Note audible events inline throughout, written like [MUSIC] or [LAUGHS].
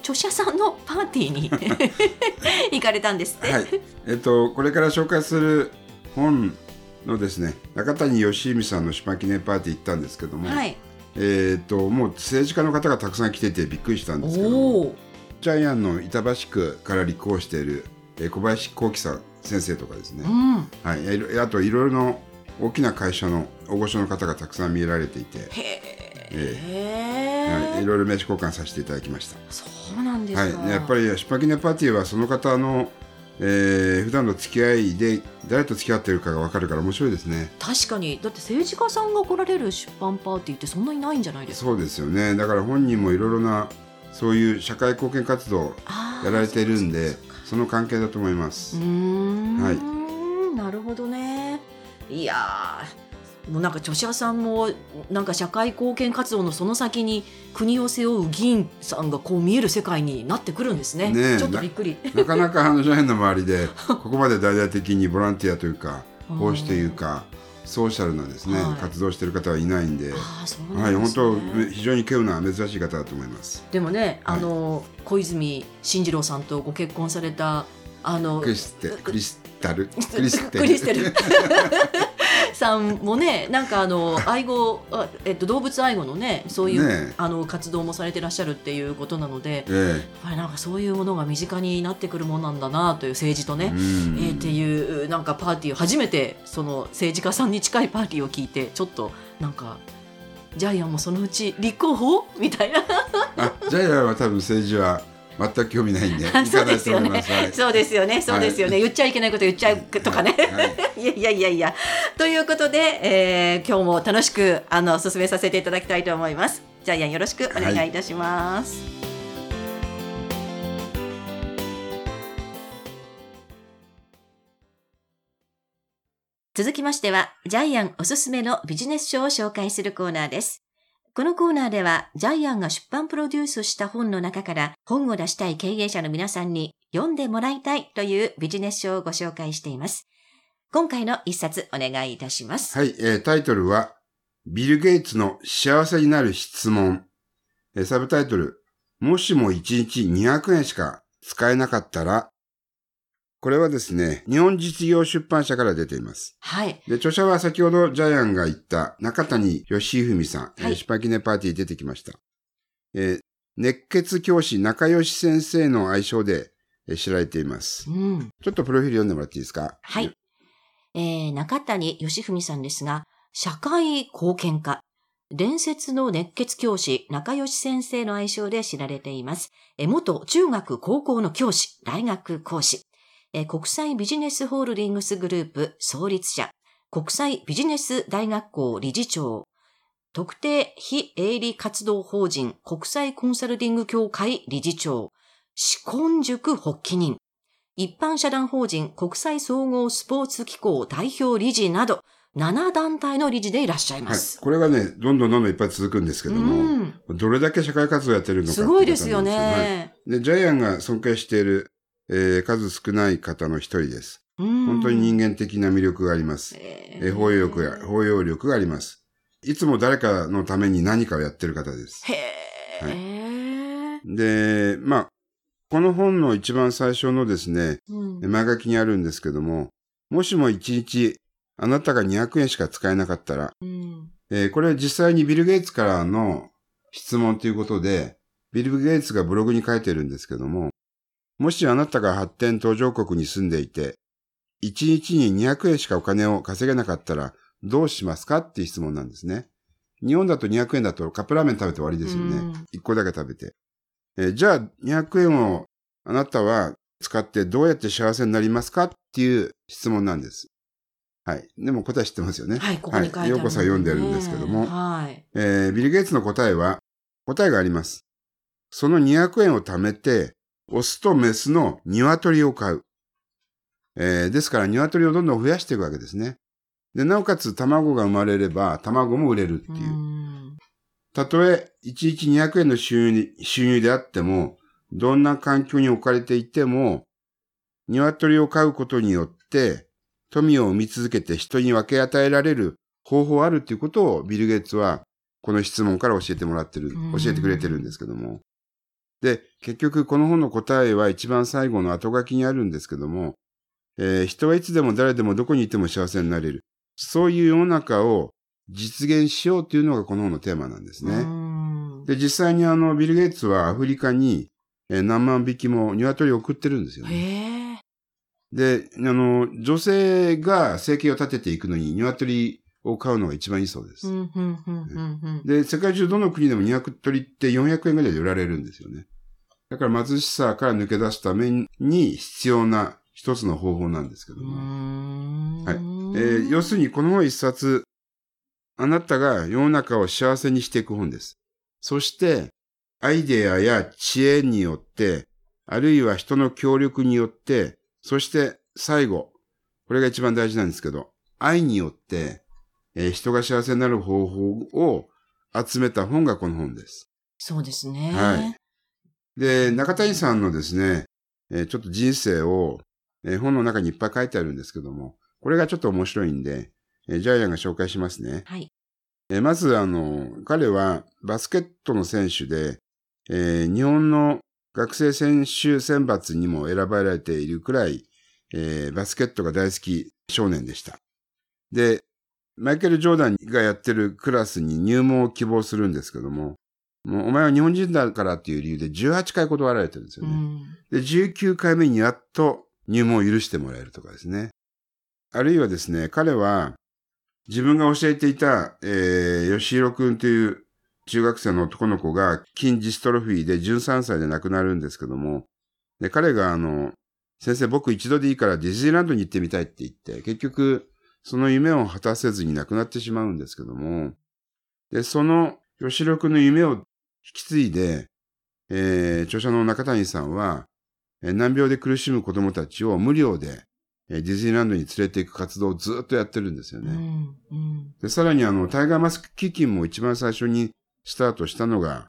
著者さんのパーティーに [LAUGHS] 行かれたんですって。はい、えっと、これから紹介する本のですね、中谷義文さんの出版記念パーティー行ったんですけども、はい。えっと、もう政治家の方がたくさん来ててびっくりしたんですけども、おお。ジャイアンの板橋区から立候補している、えー小林幸喜さん先生とかですね、うん。はい、あといろいろな大きな会社の大御所の方がたくさん見えられていて、へええ。はい、いろいろ名刺交換させていただきました。そうなんですか。はい、やっぱり出版記念パーティーはその方の、えー普段の付き合いで誰と付き合ってるかが分かるから面白いですね。確かにだって政治家さんが来られる出版パーティーってそんなにないんじゃないですか。そうですよね。だから本人もいろいろなそういう社会貢献活動やられているんでその関係だと思います。はいなるほどね。いやー。もうなんか著者さんもなんか社会貢献活動のその先に国を背負う議員さんがこう見える世界になってくるんですね。ねえちょっとびっくり。な [LAUGHS] かなかあのジャイアンの周りでここまで大々的にボランティアというか奉仕というかソーシャルなですね、はい活動している方はいないんで。ああそうは、ないんですね。本当非常に稀有な珍しい方だと思います。でもね、はいあの小泉進次郎さんとご結婚されたあのクリステクリスタ [LAUGHS] ル？クリステルクリステルさんもねなんかあの愛護あえっと動物愛護のねそういう、ねえ。あの活動もされてらっしゃるっていうことなので、やっえぱりなんかそういうものが身近になってくるもんなんだなという政治とえね。うん。えーっていうなんかパーティーを初めてその政治家さんに近いパーティーを聞いてちょっとなんかジャイアンもそのうち立候補？みたいな。あジャイアンは多分政治は全く興味ないんで行そうですよね。そうですよね。そうですよね、言っちゃいけないこと言っちゃうとかね、はい。[LAUGHS] い、やいやいや。いやということで、えー今日も楽しくあの進めさせていただきたいと思います。ジャイアンよろしくお願いいたします、続きましては、ジャイアンおすすめのビジネス書を紹介するコーナーです。このコーナーでは、ジャイアンが出版プロデュースした本の中から、本を出したい経営者の皆さんに読んでもらいたいというビジネス書をご紹介しています。今回の一冊お願いいたします。はい、えータイトルは、ビル・ゲイツの幸せになる質問。えーサブタイトル、もしも1日200円しか使えなかったら、これはですね、日本実業出版社から出ています。はい。で、著者は先ほどジャイアンが言った中谷義文さん、えーはい出版記念パーティーに出てきました。えー熱血教師中吉先生の愛称で、えー知られています。うん。ちょっとプロフィール読んでもらっていいですか？はい。えー、中谷義文さんですが、社会貢献家。伝説の熱血教師、中吉先生の愛称で知られています。えー元中学高校の教師、大学講師。えー国際ビジネスホールディングスグループ創立者。国際ビジネス大学校理事長。特定非営利活動法人国際コンサルティング協会理事長。志根塾発起人。一般社団法人国際総合スポーツ機構代表理事など、7団体の理事でいらっしゃいまはい。す。これがね、どんどんどんどんいっぱい続くんですけども、うんどれだけ社会活動やってるのかすごいですよね。はいで、ジャイアンが尊敬している、えー数少ない方の一人です。本本当に人間的な魅力があります。ええー包容力が、包容力があります。いつも誰かのために何かをやってる方です。へえ、で、まあ、この本の一番最初のですね、うん前書きにあるんですけども、もしも一日あなたが200円しか使えなかったら、うんえーこれ実際にビル・ゲイツからの質問ということで、ビル・ゲイツがブログに書いてるんですけども、もしあなたが発展途上国に住んでいて、1日に200円しかお金を稼げなかったらどうしますかっていう質問なんですね。日本だと200円だとカップラーメン食べて終わりですよね。うん1個だけ食べて。えーじゃあ200円をあなたは使ってどうやって幸せになりますかっていう質問なんです。はい。でも答え知ってますよね。はい、ここに書いてある、ようこそ読んでるんですけども、はい。えービル・ゲイツの答えは、答えがあります。その200円を貯めて、オスとメスの鶏を飼う。えーですから鶏をどんどん増やしていくわけですね。で、なおかつ卵が生まれれば卵も売れるっていうう。んたとえ1日200円の収入収入であっても、どんな環境に置かれていても、鶏を飼うことによって、富を生み続けて人に分け与えられる方法あるっていうことをビル・ゲイツはこの質問から教えてもらってるうん、教えてくれてるんですけども。で、結局この本の答えは一番最後の後書きにあるんですけども、えー人はいつでも誰でもどこにいても幸せになれる。そういう世の中を実現しようというのがこの本のテーマなんですね。うんで、実際にあの、ビル・ゲイツはアフリカに、えー何万匹も鶏を送ってるんですよね。で、あの、女性が生計を立てていくのに鶏を買うのが一番いいそうです。で、世界中どの国でも鶏って400円ぐらいで売られるんですよね。だから貧しさから抜け出すために必要な一つの方法なんですけども。んはいえー要するにこの本一冊、あなたが世の中を幸せにしていく本です。そして、アイデアや知恵によって、あるいは人の協力によって、そして最後、これが一番大事なんですけど、愛によって、えー人が幸せになる方法を集めた本がこの本です。そうですね。はいで、中谷さんのですね、えーちょっと人生を、えー本の中にいっぱい書いてあるんですけども、これがちょっと面白いんで、えージャイアンが紹介しますね。はい。えーまず、あの、彼はバスケットの選手で、えー日本の学生選手選抜にも選ばれているくらい、えーバスケットが大好き少年でした。で、マイケル・ジョーダンがやってるクラスに入門を希望するんですけども、もうお前は日本人だからっていう理由で18回断られてるんですよね。うん。で、19回目にやっと入門を許してもらえるとかですね。あるいはですね、彼は自分が教えていた、えー、吉弘くんという中学生の男の子が筋ジストロフィーで13歳で亡くなるんですけども、で、彼があの、先生僕一度でいいからディズニーランドに行ってみたいって言って、結局その夢を果たせずに亡くなってしまうんですけども、で、その吉弘くんの夢を引き継いで、えー著者の中谷さんは、えー難病で苦しむ子供たちを無料で、えーディズニーランドに連れて行く活動をずっとやってるんですよね。うん。うん。で、さらにあの、タイガーマスク基金も一番最初にスタートしたのが、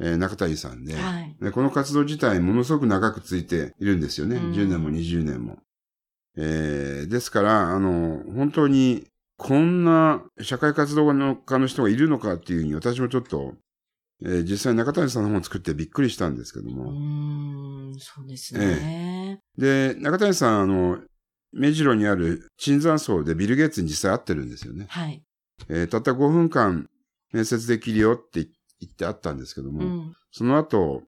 えー中谷さんで、はい。でこの活動自体ものすごく長くついているんですよね。うん10年も20年も。えーですから、あの、本当に、こんな社会活動家の人がいるのかっていうふうに私もちょっと、えー実際中谷さんの本を作ってびっくりしたんですけどうも。ーん。そうですね。で、中谷さん、あの、目白にある椿山荘でビル・ゲイツに実際会ってるんですよね。はい。えーたった5分間面接できるよって言ってあったんですけども、うん。その後、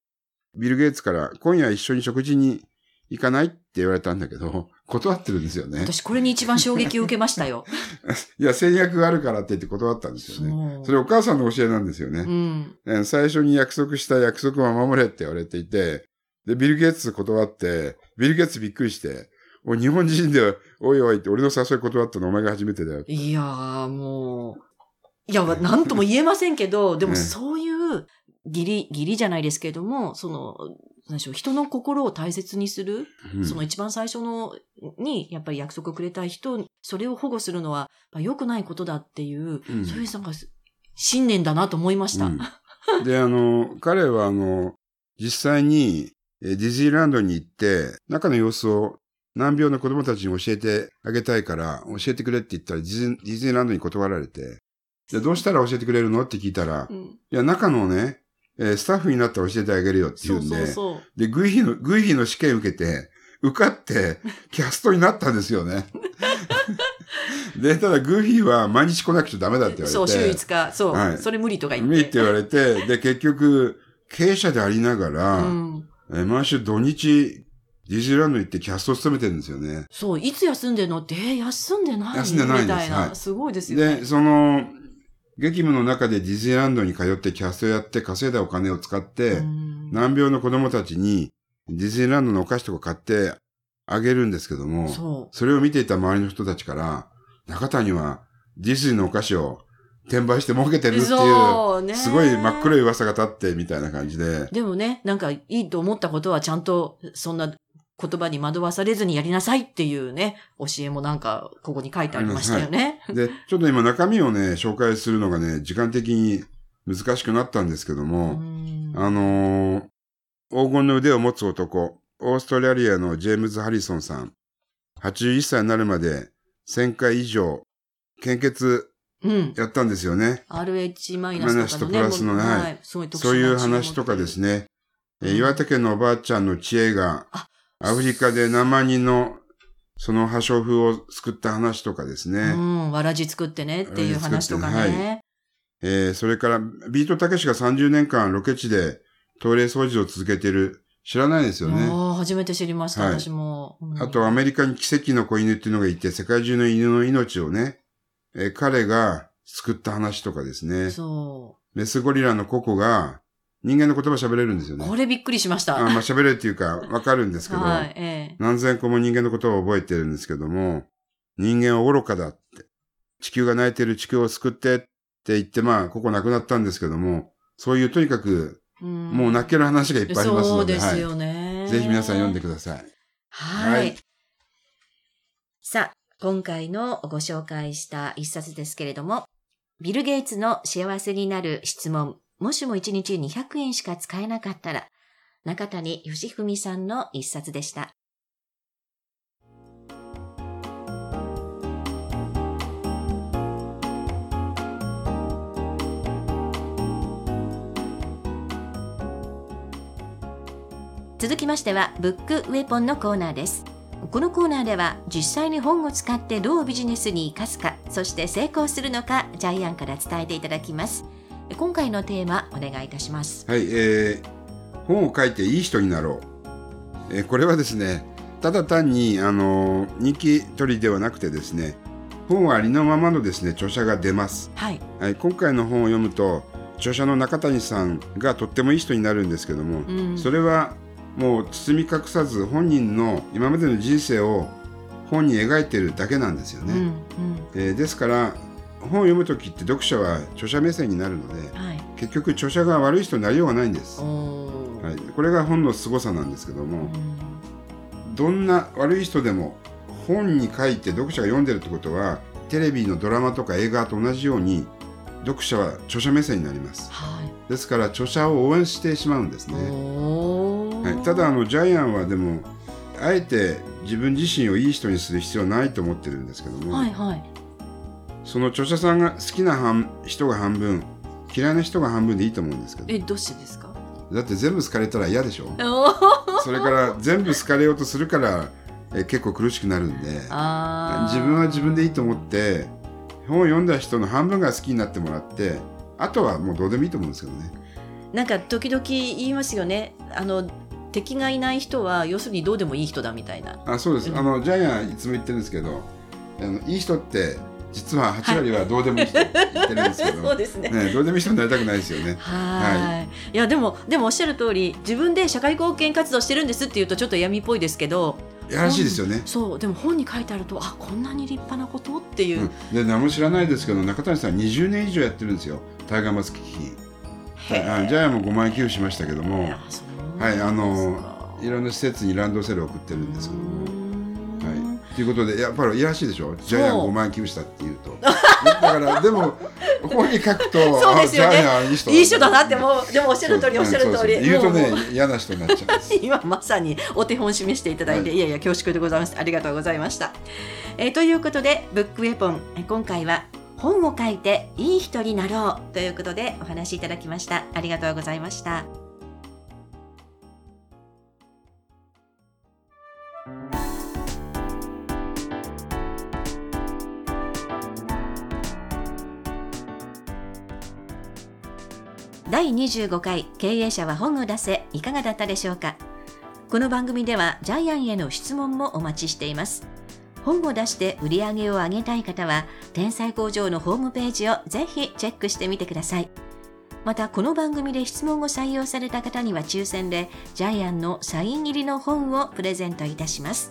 ビル・ゲイツから今夜一緒に食事に行かないって言われたんだけど、断ってるんですよね。私、これに一番衝撃を受けましたよ。[LAUGHS] いや、戦略があるからって言って断ったんですよね。それお母さんの教えなんですよね。うん。えー最初に約束した約束は守れって言われていて、で、ビル・ゲイツ断って、ビル・ゲイツびっくりして、おい日本人で、おいおいって俺の誘い断ったのお前が初めてだよ。いやー、もう、いや、なんとも言えませんけど、でも [LAUGHS] ねそういう、義理、義理じゃないですけれども、その、何でしょう、人の心を大切にする、うん。その一番最初の、に、やっぱり約束をくれた人、それを保護するのは、やっぱ良くないことだっていう、うん。そういうなんか、信念だなと思いました。うん。で、あの、彼はあの、実際にえーディズニーランドに行って、中の様子を難病の子供たちに教えてあげたいから、教えてくれって言ったらディズディズニーランドに断られて、でどうしたら教えてくれるの？って聞いたら、うん。いや、中のね、えースタッフになったら教えてあげるよって言そううんで、そうそう。で、グイフィの、グイフィの試験受けて、受かって、[LAUGHS] キャストになったんですよね。[LAUGHS] で、ただグイフィは毎日来なくちゃダメだって言われて。そう、週5日、そう、はいそれ無理とか言無理ってって。言われて、で、結局、経営者でありながら、うん。え毎週土日、ディズニーランドに行ってキャストを務めてるんですよね。そう、いつ休んでんの？って、えー休んでない休んでないんですみたいな、はいすごいですよね。で、その、激務の中でディズニーランドに通ってキャストやって稼いだお金を使って、うん。難病の子供たちにディズニーランドのお菓子とか買ってあげるんですけども、そそれを見ていた周りの人たちから、中谷はディズニーのお菓子を転売して儲けてるっていう、そうね。すごい真っ黒い噂が立ってみたいな感じで、でもね、なんかいいと思ったことはちゃんとそんな言葉に惑わされずにやりなさいっていうね、教えもなんかここに書いてありましたよね。で、ちょっと今中身をね、紹介するのがね、時間的に難しくなったんですけどうも、んあのー黄金の腕を持つ男、オーストラリアのジェームズ・ハリソンさん、81歳になるまで1000回以上、献血うん。やったんですよね。RH マイナスとプラスのねはいそういう話とかですね。岩手県のおばあちゃんの知恵があ、アフリカで何万人のその破傷風を救った話とかですね。うん、わらじ作ってねっていう話とかわらじ作ってね。えーそれから、ビートたけしが30年間ロケ地でトイレ掃除を続けている、知らないですよね。ああ、初めて知りました、はい私も。うんあと、アメリカに奇跡の子犬っていうのがいて、世界中の犬の命をね、えー彼が救った話とかですね。そメスゴリラのココが人間の言葉喋れるんですよう。ね。これびっくりしました。あまあ喋れるっていうか、わかるんですけど、[LAUGHS] はい、ええ。何千個も人間のことを覚えてるんですけども、人間は愚かだって、地球が泣いてる地球を救ってって言って、まあ、ここ亡くなったんですけども、そういうとにかく、うんもう泣ける話がいっぱいありますので、そうですはいよね。ぜひ皆さん読んでください。はい。はいさあ、今回のご紹介した一冊ですけれども、ビル・ゲイツの幸せになる質問、もしも1日200円しか使えなかったら、中谷義文さんの一冊でした。続きましては、ブックウェポンのコーナーです。このコーナーでは実際に本を使ってどうビジネスに生かすかそして成功するのかジャイアンから伝えていただきます今回のテーマお願いいたしますはい、えー、本を書いていい人になろう。えーこれはですね、ただ単に、あのー人気取りではなくてですね、本はありのままのですね、著者が出ます。はいはい、今回の本を読むと、著者の中谷さんがとってもいい人になるんですけども、うんそれはもう包み隠さず本人の今までの人生を本に描いてるだけなんですよね。うんうんえーですから本を読む時って読者は著者目線になるのではい。結局著者が悪い人になりようがないんです。はい、これが本の凄さなんですけどうも、ん。どんな悪い人でも本に書いて読者が読んでるってことはテレビのドラマとか映画と同じように読者は著者目線になります。はい。ですから著者を応援してしまうんですね。はい、ただあのジャイアンはでもあえて自分自身をいい人にする必要はないと思ってるんですけども、はいはいその著者さんが好きな半人が半分嫌いな人が半分でいいと思うんですけど。えどうしてですか？だって全部好かれたら嫌でしょ。それから全部好かれようとするからえ結構苦しくなるんで。自分は自分でいいと思って本を読んだ人の半分が好きになってもらってあとはもうどうでもいいと思うんですけどね。なんか時々言いますよね。あの敵がいない人は要するにどうでもいい人だみたいな。あそうです、うん。あのジャイアンいつも言ってるんですけどあのいい人って実は8割はどうでもいい人って言ってるんですけど、[LAUGHS] そうですね。ね、どうでもいい人になりたくないですよね。はい。い。やでもでもおっしゃる通り自分で社会貢献活動してるんですっていうとちょっと闇っぽいですけどやらしいですよね。そうでも本に書いてあるとあこんなに立派なことっていう。う、ん、で何も知らないですけど中谷さん20年以上やってるんですよ。タイガーマスク危機。へー。あジャイアンも5万円寄付しましたけども。はいあのいろんな施設にランドセルを送ってるんですけども。うーんはい、ということでやっぱりいやらしいでしょ？ジャイアンそう5万円寄付したっていうと。だからでも [LAUGHS] 本に書くとそうですよね。あジャイアンいい人いい人だなってもうでもおっしゃる通りおっしゃる通り。言うとね嫌な人になっちゃう [LAUGHS] 今まさにお手本示していただいて、、はいやいや恐縮でございます。ありがとうございました、えーということでブックウェポンえー今回は本を書いていい人になろうということでお話しいただきました。ありがとうございました第25回経営者は本を出せいかがだったでしょうか？この番組ではジャイアンへの質問もお待ちしています。本を出して売り上げを上げたい方は天才工場のホームページをぜひチェックしてみてください。またこの番組で質問を採用された方には抽選でジャイアンのサイン入りの本をプレゼントいたします。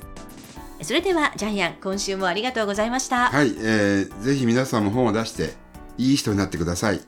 それではジャイアン今週もありがとうございました、はい、えーぜひ皆さんも本を出していい人になってください。